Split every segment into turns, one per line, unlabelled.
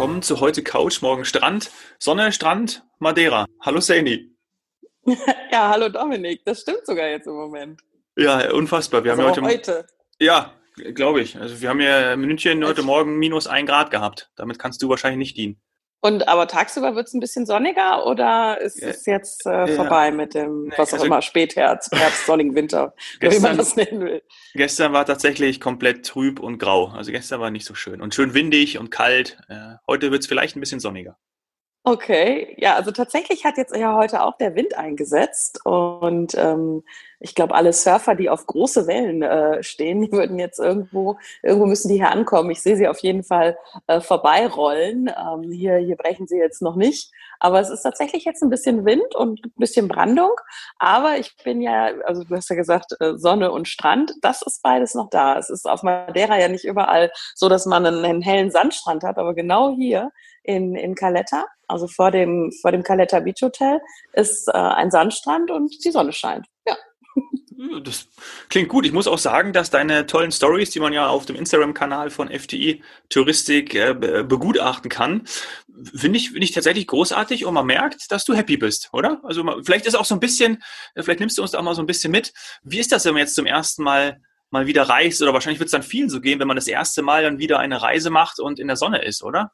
willkommen zu heute Couch, morgen Strand. Sonne, Strand, Madeira. Hallo Saini.
Ja, hallo Dominik. Das stimmt sogar jetzt im Moment.
Ja, unfassbar. Wir
also
haben ja
heute, heute.
Ja, glaube ich. Also wir haben ja in München heute Morgen minus ein Grad gehabt. Damit kannst du wahrscheinlich nicht dienen.
Und aber tagsüber wird es ein bisschen sonniger oder ist es jetzt äh, ja. vorbei mit dem, nee, was auch also, immer, Spätherbst, Herbst, sonnigen Winter, gestern, wie man das nennen will?
Gestern war tatsächlich komplett trüb und grau. Also gestern war nicht so schön. Und schön windig und kalt. Äh, heute wird es vielleicht ein bisschen sonniger.
Okay, ja, also tatsächlich hat jetzt ja heute auch der Wind eingesetzt und ähm, ich glaube, alle Surfer, die auf große Wellen äh, stehen, die würden jetzt irgendwo, irgendwo müssen die hier ankommen. Ich sehe sie auf jeden Fall äh, vorbeirollen. Ähm, hier, hier brechen sie jetzt noch nicht. Aber es ist tatsächlich jetzt ein bisschen Wind und ein bisschen Brandung. Aber ich bin ja, also du hast ja gesagt, äh, Sonne und Strand, das ist beides noch da. Es ist auf Madeira ja nicht überall so, dass man einen, einen hellen Sandstrand hat, aber genau hier in, in Caletta, also vor dem, vor dem Caletta Beach Hotel, ist äh, ein Sandstrand und die Sonne scheint. Ja.
Das klingt gut. Ich muss auch sagen, dass deine tollen Stories, die man ja auf dem Instagram-Kanal von FTI Touristik äh, begutachten kann, finde ich, finde ich tatsächlich großartig und man merkt, dass du happy bist, oder? Also vielleicht ist auch so ein bisschen, äh, vielleicht nimmst du uns da auch mal so ein bisschen mit. Wie ist das, wenn man jetzt zum ersten Mal mal wieder reist oder wahrscheinlich wird es dann vielen so gehen, wenn man das erste Mal dann wieder eine Reise macht und in der Sonne ist, oder?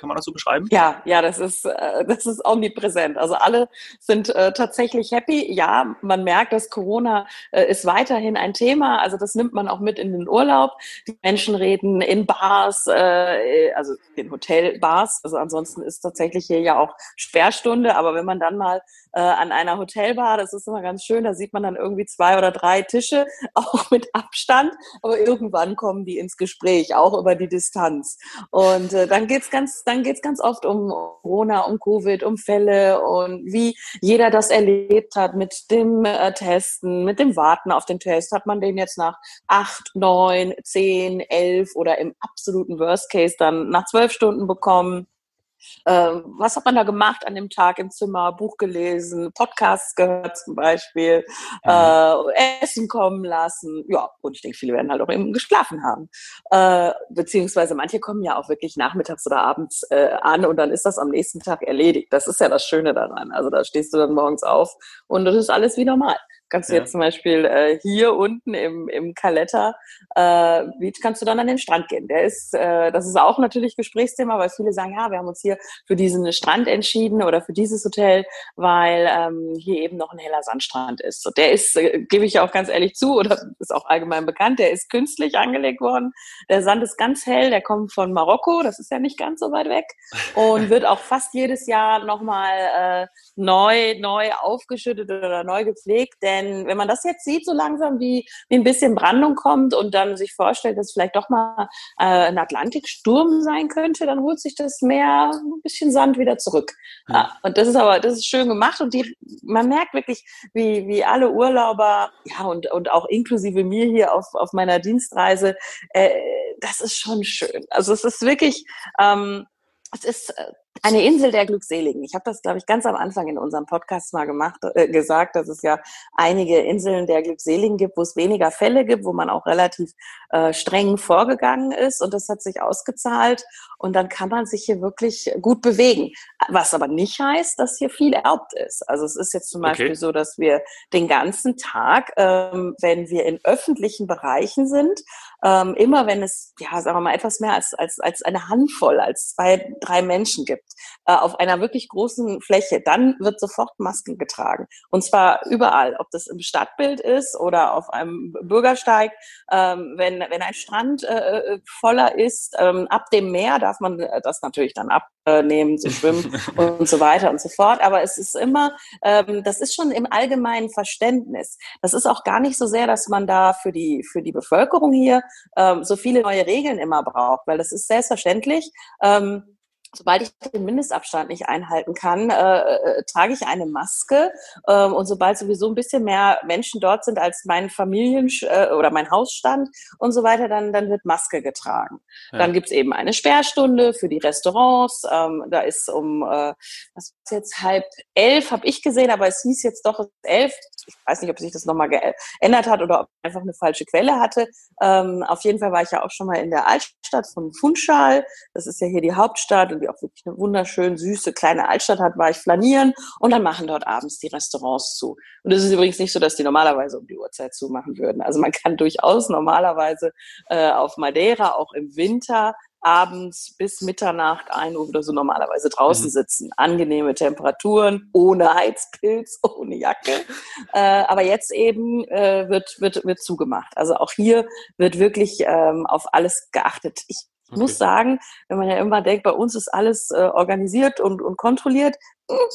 Kann man das so beschreiben?
Ja, ja, das ist, äh, das ist omnipräsent. Also alle sind äh, tatsächlich happy. Ja, man merkt, dass Corona äh, ist weiterhin ein Thema. Also das nimmt man auch mit in den Urlaub. Die Menschen reden in Bars, also in Hotelbars. Also ansonsten ist tatsächlich hier ja auch Sperrstunde. Aber wenn man dann mal äh, an einer Hotelbar, das ist immer ganz schön, da sieht man dann irgendwie zwei oder drei Tische, auch mit Abstand. Aber irgendwann kommen die ins Gespräch, auch über die Distanz. Und äh, dann geht's ganz dann geht es ganz oft um Corona, um Covid, um Fälle und wie jeder das erlebt hat mit dem äh, Testen, mit dem Warten auf den Test. Hat man den jetzt nach acht, neun, zehn, elf oder im absoluten Worst Case dann nach zwölf Stunden bekommen? Ähm, was hat man da gemacht an dem Tag im Zimmer? Buch gelesen, Podcasts gehört zum Beispiel, mhm. äh, Essen kommen lassen. Ja, und ich denke, viele werden halt auch eben geschlafen haben. Äh, beziehungsweise manche kommen ja auch wirklich nachmittags oder abends äh, an und dann ist das am nächsten Tag erledigt. Das ist ja das Schöne daran. Also da stehst du dann morgens auf und das ist alles wie normal. Kannst du ja. jetzt zum Beispiel äh, hier unten im, im Caletta äh, Beach kannst du dann an den Strand gehen. Der ist, äh, das ist auch natürlich Gesprächsthema, weil viele sagen, ja, wir haben uns hier für diesen Strand entschieden oder für dieses Hotel, weil ähm, hier eben noch ein heller Sandstrand ist. Und der ist, äh, gebe ich auch ganz ehrlich zu, oder ist auch allgemein bekannt, der ist künstlich angelegt worden. Der Sand ist ganz hell, der kommt von Marokko, das ist ja nicht ganz so weit weg und wird auch fast jedes Jahr nochmal äh, neu, neu aufgeschüttet oder neu gepflegt, denn wenn, man das jetzt sieht, so langsam, wie, wie ein bisschen Brandung kommt und dann sich vorstellt, dass vielleicht doch mal äh, ein Atlantiksturm sein könnte, dann holt sich das Meer ein bisschen Sand wieder zurück. Ja. Ja, und das ist aber, das ist schön gemacht und die, man merkt wirklich, wie, wie alle Urlauber, ja, und, und auch inklusive mir hier auf, auf meiner Dienstreise, äh, das ist schon schön. Also es ist wirklich, ähm, es ist äh, eine Insel der Glückseligen. Ich habe das, glaube ich, ganz am Anfang in unserem Podcast mal gemacht, äh, gesagt, dass es ja einige Inseln der Glückseligen gibt, wo es weniger Fälle gibt, wo man auch relativ äh, streng vorgegangen ist und das hat sich ausgezahlt und dann kann man sich hier wirklich gut bewegen. Was aber nicht heißt, dass hier viel erlaubt ist. Also es ist jetzt zum okay. Beispiel so, dass wir den ganzen Tag, ähm, wenn wir in öffentlichen Bereichen sind, ähm, immer wenn es, ja, sagen wir mal, etwas mehr als, als, als eine Handvoll, als zwei, drei Menschen gibt, auf einer wirklich großen Fläche, dann wird sofort Masken getragen. Und zwar überall, ob das im Stadtbild ist oder auf einem Bürgersteig. Ähm, wenn, wenn ein Strand äh, äh voller ist, ähm, ab dem Meer darf man das natürlich dann abnehmen, zu schwimmen und so weiter und so fort. Aber es ist immer, ähm, das ist schon im allgemeinen Verständnis. Das ist auch gar nicht so sehr, dass man da für die, für die Bevölkerung hier ähm, so viele neue Regeln immer braucht, weil das ist selbstverständlich. Ähm, sobald ich den Mindestabstand nicht einhalten kann, äh, äh, trage ich eine Maske. Äh, und sobald sowieso ein bisschen mehr Menschen dort sind als mein Familien- äh, oder mein Hausstand und so weiter, dann, dann wird Maske getragen. Ja. Dann gibt's eben eine Sperrstunde für die Restaurants. Ähm, da ist um, äh, was ist jetzt, halb elf, habe ich gesehen, aber es hieß jetzt doch elf. Ich weiß nicht, ob sich das nochmal geändert hat oder ob ich einfach eine falsche Quelle hatte. Ähm, auf jeden Fall war ich ja auch schon mal in der Altstadt von Funchal. Das ist ja hier die Hauptstadt die auch wirklich eine wunderschön süße kleine Altstadt hat, war ich flanieren und dann machen dort abends die Restaurants zu. Und es ist übrigens nicht so, dass die normalerweise um die Uhrzeit zumachen würden. Also man kann durchaus normalerweise äh, auf Madeira auch im Winter abends bis Mitternacht, ein Uhr oder so normalerweise draußen mhm. sitzen. Angenehme Temperaturen, ohne Heizpilz, ohne Jacke. Äh, aber jetzt eben äh, wird, wird, wird zugemacht. Also auch hier wird wirklich ähm, auf alles geachtet. Ich ich okay. muss sagen, wenn man ja immer denkt, bei uns ist alles äh, organisiert und, und kontrolliert,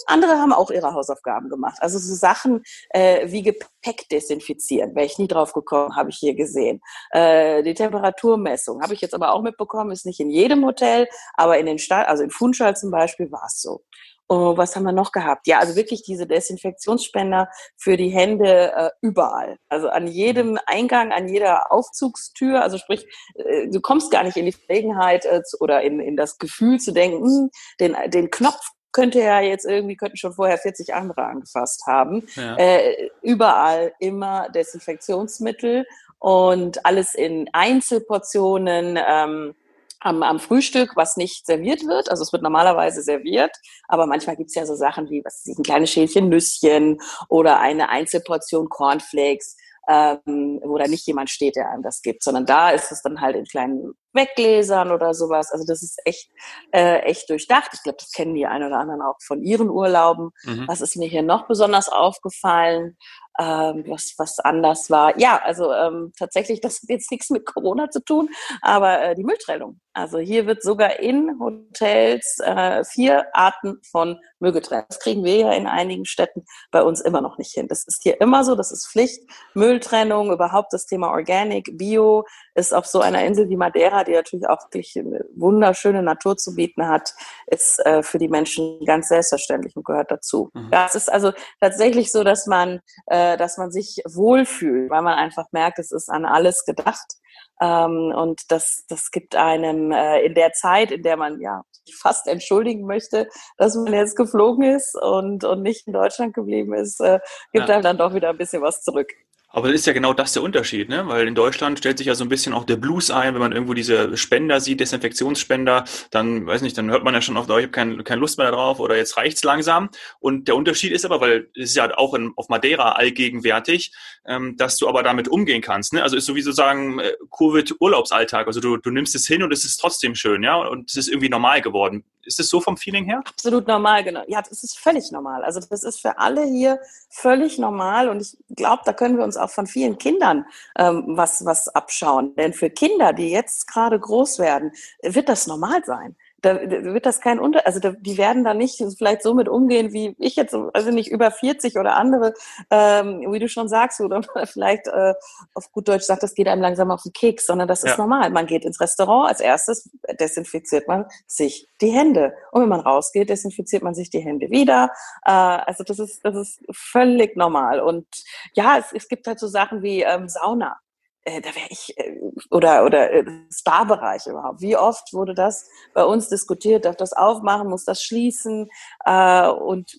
andere haben auch ihre Hausaufgaben gemacht. Also so Sachen äh, wie Gepäck desinfizieren, wäre ich nie drauf gekommen, habe ich hier gesehen. Äh, die Temperaturmessung habe ich jetzt aber auch mitbekommen, ist nicht in jedem Hotel, aber in den Stadt, also in Funchal zum Beispiel war es so. Oh, was haben wir noch gehabt? Ja, also wirklich diese Desinfektionsspender für die Hände äh, überall. Also an jedem Eingang, an jeder Aufzugstür. Also sprich, äh, du kommst gar nicht in die Verlegenheit äh, oder in, in das Gefühl zu denken, hm, den, den Knopf könnte ja jetzt irgendwie, könnten schon vorher 40 andere angefasst haben. Ja. Äh, überall immer Desinfektionsmittel und alles in Einzelportionen. Ähm, am, am Frühstück, was nicht serviert wird. Also es wird normalerweise serviert, aber manchmal gibt's ja so Sachen wie was ein kleines Schälchen Nüsschen oder eine Einzelportion Cornflakes, ähm, wo da nicht jemand steht, der einem das gibt, sondern da ist es dann halt in kleinen Weggläsern oder sowas. Also das ist echt, äh, echt durchdacht. Ich glaube, das kennen die einen oder anderen auch von ihren Urlauben. Mhm. Was ist mir hier noch besonders aufgefallen? ähm, was, was anders war. Ja, also ähm, tatsächlich, das hat jetzt nichts mit Corona zu tun, aber äh, die Mülltrennung. Also hier wird sogar in Hotels äh, vier Arten von Müll getrennt. Das kriegen wir ja in einigen Städten bei uns immer noch nicht hin. Das ist hier immer so, das ist Pflicht. Mülltrennung, überhaupt das Thema Organic, Bio, ist auf so einer Insel wie Madeira, die natürlich auch wirklich eine wunderschöne Natur zu bieten hat, ist äh, für die Menschen ganz selbstverständlich und gehört dazu. Mhm. Ja, es ist also tatsächlich so, dass man äh, dass man sich wohlfühlt, weil man einfach merkt, es ist an alles gedacht. Ähm, und das, das gibt einem äh, in der Zeit, in der man ja fast entschuldigen möchte, dass man jetzt geflogen ist und, und nicht in Deutschland geblieben ist, äh, gibt ja. einem dann doch wieder ein bisschen was zurück.
Aber das ist ja genau das der Unterschied, ne? Weil in Deutschland stellt sich ja so ein bisschen auch der Blues ein, wenn man irgendwo diese Spender sieht, Desinfektionsspender, dann, weiß nicht, dann hört man ja schon oft, oh, ich habe kein, keine Lust mehr darauf oder jetzt reicht's langsam. Und der Unterschied ist aber, weil es ist ja auch in, auf Madeira allgegenwärtig, ähm, dass du aber damit umgehen kannst. Ne? Also ist sowieso sagen äh, Covid-Urlaubsalltag. Also du, du nimmst es hin und es ist trotzdem schön, ja, und es ist irgendwie normal geworden. Ist es so vom Feeling her?
Absolut normal, genau. Ja, das ist völlig normal. Also das ist für alle hier völlig normal und ich glaube, da können wir uns auch von vielen Kindern ähm, was, was abschauen. Denn für Kinder, die jetzt gerade groß werden, wird das normal sein da wird das kein Unter, also da, die werden da nicht vielleicht so mit umgehen, wie ich jetzt, also nicht über 40 oder andere, ähm, wie du schon sagst, oder vielleicht äh, auf gut Deutsch sagt, das geht einem langsam auf den Keks, sondern das ist ja. normal. Man geht ins Restaurant, als erstes desinfiziert man sich die Hände. Und wenn man rausgeht, desinfiziert man sich die Hände wieder. Äh, also das ist, das ist völlig normal. Und ja, es, es gibt halt so Sachen wie ähm, Sauna äh, da wäre ich, äh, oder, oder äh, Spa-Bereich überhaupt. Wie oft wurde das bei uns diskutiert? Darf das aufmachen? Muss das schließen? Äh, und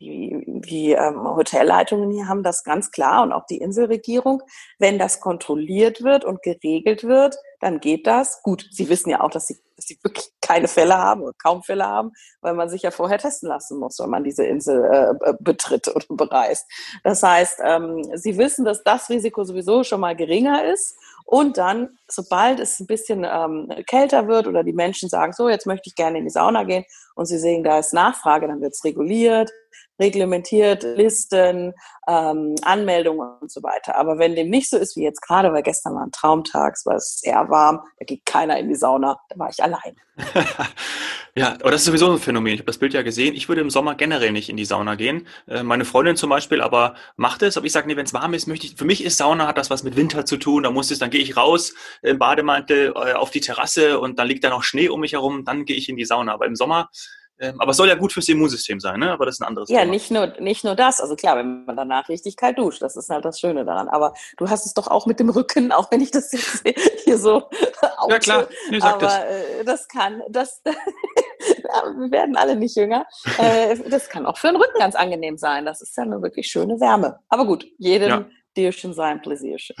die, die ähm, Hotelleitungen hier haben das ganz klar und auch die Inselregierung. Wenn das kontrolliert wird und geregelt wird, dann geht das. Gut, Sie wissen ja auch, dass Sie, dass Sie wirklich keine Fälle haben oder kaum Fälle haben, weil man sich ja vorher testen lassen muss, wenn man diese Insel äh, betritt oder bereist. Das heißt, ähm, Sie wissen, dass das Risiko sowieso schon mal geringer ist. Und dann, sobald es ein bisschen ähm, kälter wird oder die Menschen sagen, so, jetzt möchte ich gerne in die Sauna gehen und sie sehen, da ist Nachfrage, dann wird es reguliert, reglementiert, Listen, ähm, Anmeldungen und so weiter. Aber wenn dem nicht so ist wie jetzt gerade, weil gestern war ein Traumtag, es war sehr warm, da geht keiner in die Sauna, da war ich allein.
ja, aber das ist sowieso ein Phänomen. Ich habe das Bild ja gesehen. Ich würde im Sommer generell nicht in die Sauna gehen. Äh, meine Freundin zum Beispiel aber macht es. Aber ich sage, nee, wenn es warm ist, möchte ich. Für mich ist Sauna hat das was mit Winter zu tun. Da muss es, dann gehe ich raus im Bademantel äh, auf die Terrasse und dann liegt da noch Schnee um mich herum. Dann gehe ich in die Sauna. Aber im Sommer aber es soll ja gut fürs Immunsystem sein, ne? Aber das ist ein anderes
ja, Thema. Ja, nicht nur, nicht nur das. Also klar, wenn man danach richtig kalt duscht, das ist halt das Schöne daran. Aber du hast es doch auch mit dem Rücken, auch wenn ich das jetzt hier so
Ja, klar.
Nee, sag Aber das. Äh, das kann, das, wir werden alle nicht jünger. Äh, das kann auch für den Rücken ganz angenehm sein. Das ist ja eine wirklich schöne Wärme. Aber gut, jedem, ja. Dirchen sein Pläsierchen.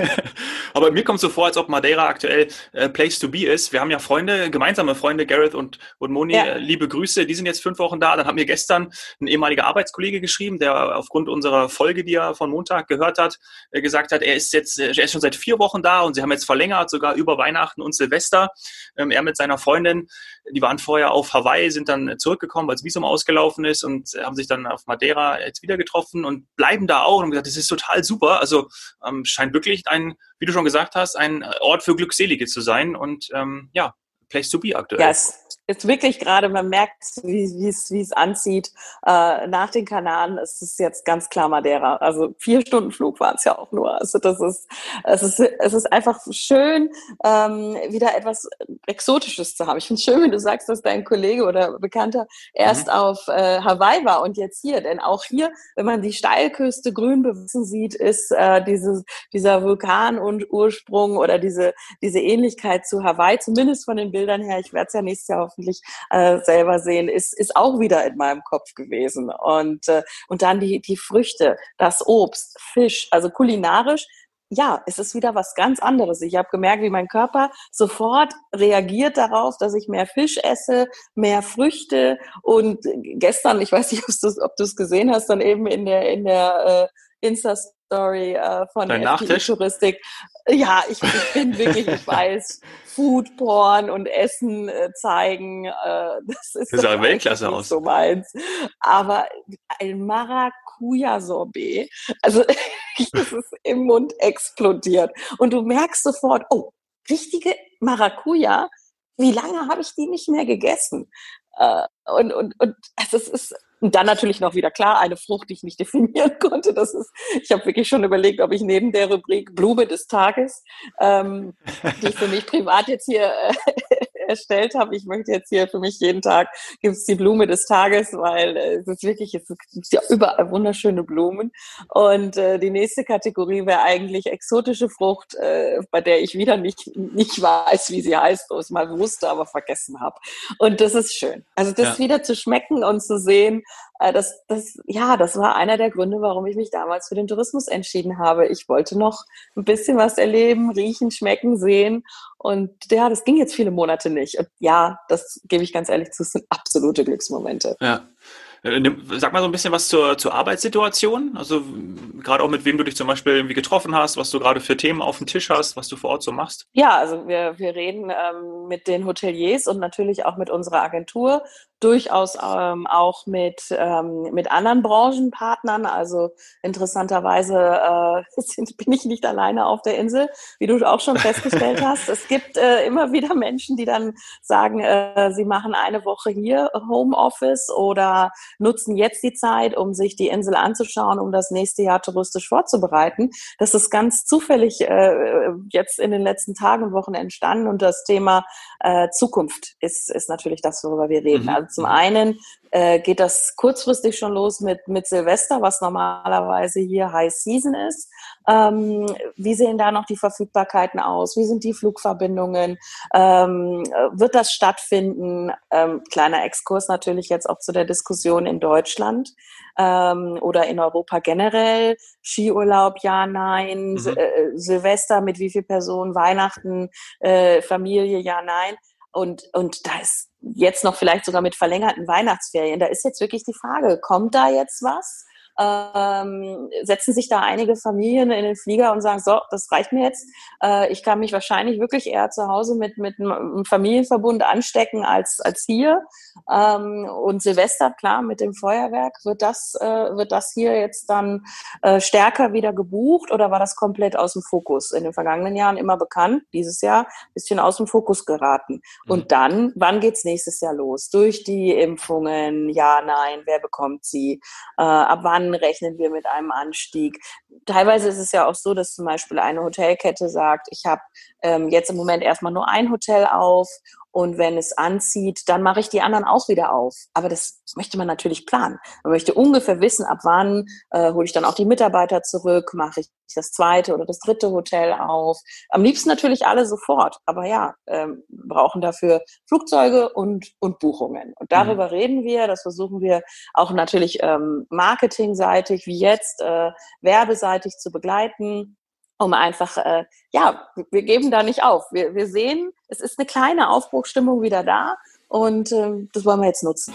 Aber mir kommt so vor, als ob Madeira aktuell äh, Place to be ist. Wir haben ja Freunde, gemeinsame Freunde, Gareth und, und Moni. Ja. Äh, liebe Grüße, die sind jetzt fünf Wochen da. Dann hat mir gestern ein ehemaliger Arbeitskollege geschrieben, der aufgrund unserer Folge, die er von Montag gehört hat, äh, gesagt hat, er ist jetzt, äh, er ist schon seit vier Wochen da und sie haben jetzt verlängert, sogar über Weihnachten und Silvester. Ähm, er mit seiner Freundin, die waren vorher auf Hawaii, sind dann zurückgekommen, weil das Visum ausgelaufen ist und haben sich dann auf Madeira jetzt wieder getroffen und bleiben da auch und haben gesagt, das ist total super. Also ähm, scheint wirklich ein, wie du schon gesagt hast, ein Ort für Glückselige zu sein und ähm, ja, Place to be aktuell.
Yes jetzt wirklich gerade, man merkt, wie es wie es anzieht. Äh, nach den Kanaren ist es jetzt ganz klar Madeira. Also vier Stunden Flug waren es ja auch nur. Also das ist, es ist, es ist einfach schön, ähm, wieder etwas Exotisches zu haben. Ich finde es schön, wenn du sagst, dass dein Kollege oder Bekannter erst mhm. auf äh, Hawaii war und jetzt hier. Denn auch hier, wenn man die Steilküste grün bewachsen sieht, ist äh, dieses, dieser Vulkan und Ursprung oder diese, diese Ähnlichkeit zu Hawaii, zumindest von den Bildern her. Ich werde es ja nächstes Jahr hoffentlich äh, selber sehen, ist, ist auch wieder in meinem Kopf gewesen. Und, äh, und dann die, die Früchte, das Obst, Fisch, also kulinarisch ja, es ist wieder was ganz anderes. Ich habe gemerkt, wie mein Körper sofort reagiert darauf, dass ich mehr Fisch esse, mehr Früchte. Und gestern, ich weiß nicht, ob du es gesehen hast, dann eben in der in der äh, Insta Story äh, von
Dein der
Touristik. Ja, ich, ich bin wirklich, ich weiß, Food Porn und Essen äh, zeigen, äh,
das ist, das ja Weltklasse aus.
so meins. Aber ein Maracuja-Sorbet, also das ist im Mund explodiert. Und du merkst sofort, oh, richtige Maracuja, wie lange habe ich die nicht mehr gegessen? Äh, und, und, und also es ist und dann natürlich noch wieder klar, eine Frucht, die ich nicht definieren konnte. Das ist, ich habe wirklich schon überlegt, ob ich neben der Rubrik Blume des Tages, ähm, die ich für mich privat jetzt hier äh, erstellt habe, ich möchte jetzt hier für mich jeden Tag gibt es die Blume des Tages, weil äh, es ist wirklich, es gibt ja überall wunderschöne Blumen. Und äh, die nächste Kategorie wäre eigentlich exotische Frucht, äh, bei der ich wieder nicht, nicht weiß, wie sie heißt, oder es mal wusste, aber vergessen habe. Und das ist schön. Also das ja. wieder zu schmecken und zu sehen, das, das, ja, das war einer der Gründe, warum ich mich damals für den Tourismus entschieden habe. Ich wollte noch ein bisschen was erleben, riechen, schmecken, sehen. Und ja, das ging jetzt viele Monate nicht. Und ja, das gebe ich ganz ehrlich zu, sind absolute Glücksmomente.
Ja. Äh, sag mal so ein bisschen was zur, zur Arbeitssituation. Also gerade auch mit wem du dich zum Beispiel irgendwie getroffen hast, was du gerade für Themen auf dem Tisch hast, was du vor Ort so machst.
Ja, also wir, wir reden ähm, mit den Hoteliers und natürlich auch mit unserer Agentur durchaus ähm, auch mit, ähm, mit anderen Branchenpartnern. Also interessanterweise äh, sind, bin ich nicht alleine auf der Insel, wie du auch schon festgestellt hast. Es gibt äh, immer wieder Menschen, die dann sagen, äh, sie machen eine Woche hier Homeoffice oder nutzen jetzt die Zeit, um sich die Insel anzuschauen, um das nächste Jahr touristisch vorzubereiten. Das ist ganz zufällig äh, jetzt in den letzten Tagen und Wochen entstanden und das Thema äh, Zukunft ist, ist natürlich das, worüber wir reden. Mhm. Also zum einen äh, geht das kurzfristig schon los mit, mit Silvester, was normalerweise hier High Season ist. Ähm, wie sehen da noch die Verfügbarkeiten aus? Wie sind die Flugverbindungen? Ähm, wird das stattfinden? Ähm, kleiner Exkurs natürlich jetzt auch zu der Diskussion in Deutschland ähm, oder in Europa generell. Skiurlaub, ja, nein. Mhm. Äh, Silvester mit wie viel Personen? Weihnachten, äh, Familie, ja, nein. Und, und da ist jetzt noch vielleicht sogar mit verlängerten Weihnachtsferien, da ist jetzt wirklich die Frage, kommt da jetzt was? Ähm, setzen sich da einige Familien in den Flieger und sagen, so, das reicht mir jetzt. Äh, ich kann mich wahrscheinlich wirklich eher zu Hause mit, mit einem Familienverbund anstecken als, als hier. Ähm, und Silvester, klar, mit dem Feuerwerk, wird das, äh, wird das hier jetzt dann äh, stärker wieder gebucht oder war das komplett aus dem Fokus? In den vergangenen Jahren immer bekannt, dieses Jahr bisschen aus dem Fokus geraten. Und mhm. dann, wann geht's nächstes Jahr los? Durch die Impfungen, ja, nein, wer bekommt sie? Äh, ab wann rechnen wir mit einem Anstieg? Teilweise ist es ja auch so, dass zum Beispiel eine Hotelkette sagt, ich habe ähm, jetzt im Moment erstmal nur ein Hotel auf und wenn es anzieht, dann mache ich die anderen auch wieder auf. Aber das möchte man natürlich planen. Man möchte ungefähr wissen, ab wann äh, hole ich dann auch die Mitarbeiter zurück, mache ich das zweite oder das dritte Hotel auf. Am liebsten natürlich alle sofort. Aber ja, ähm, brauchen dafür Flugzeuge und, und Buchungen. Und darüber mhm. reden wir. Das versuchen wir auch natürlich ähm, marketingseitig wie jetzt, äh, werbeseitig zu begleiten um einfach, äh, ja, wir geben da nicht auf. Wir, wir sehen, es ist eine kleine Aufbruchstimmung wieder da und äh, das wollen wir jetzt nutzen.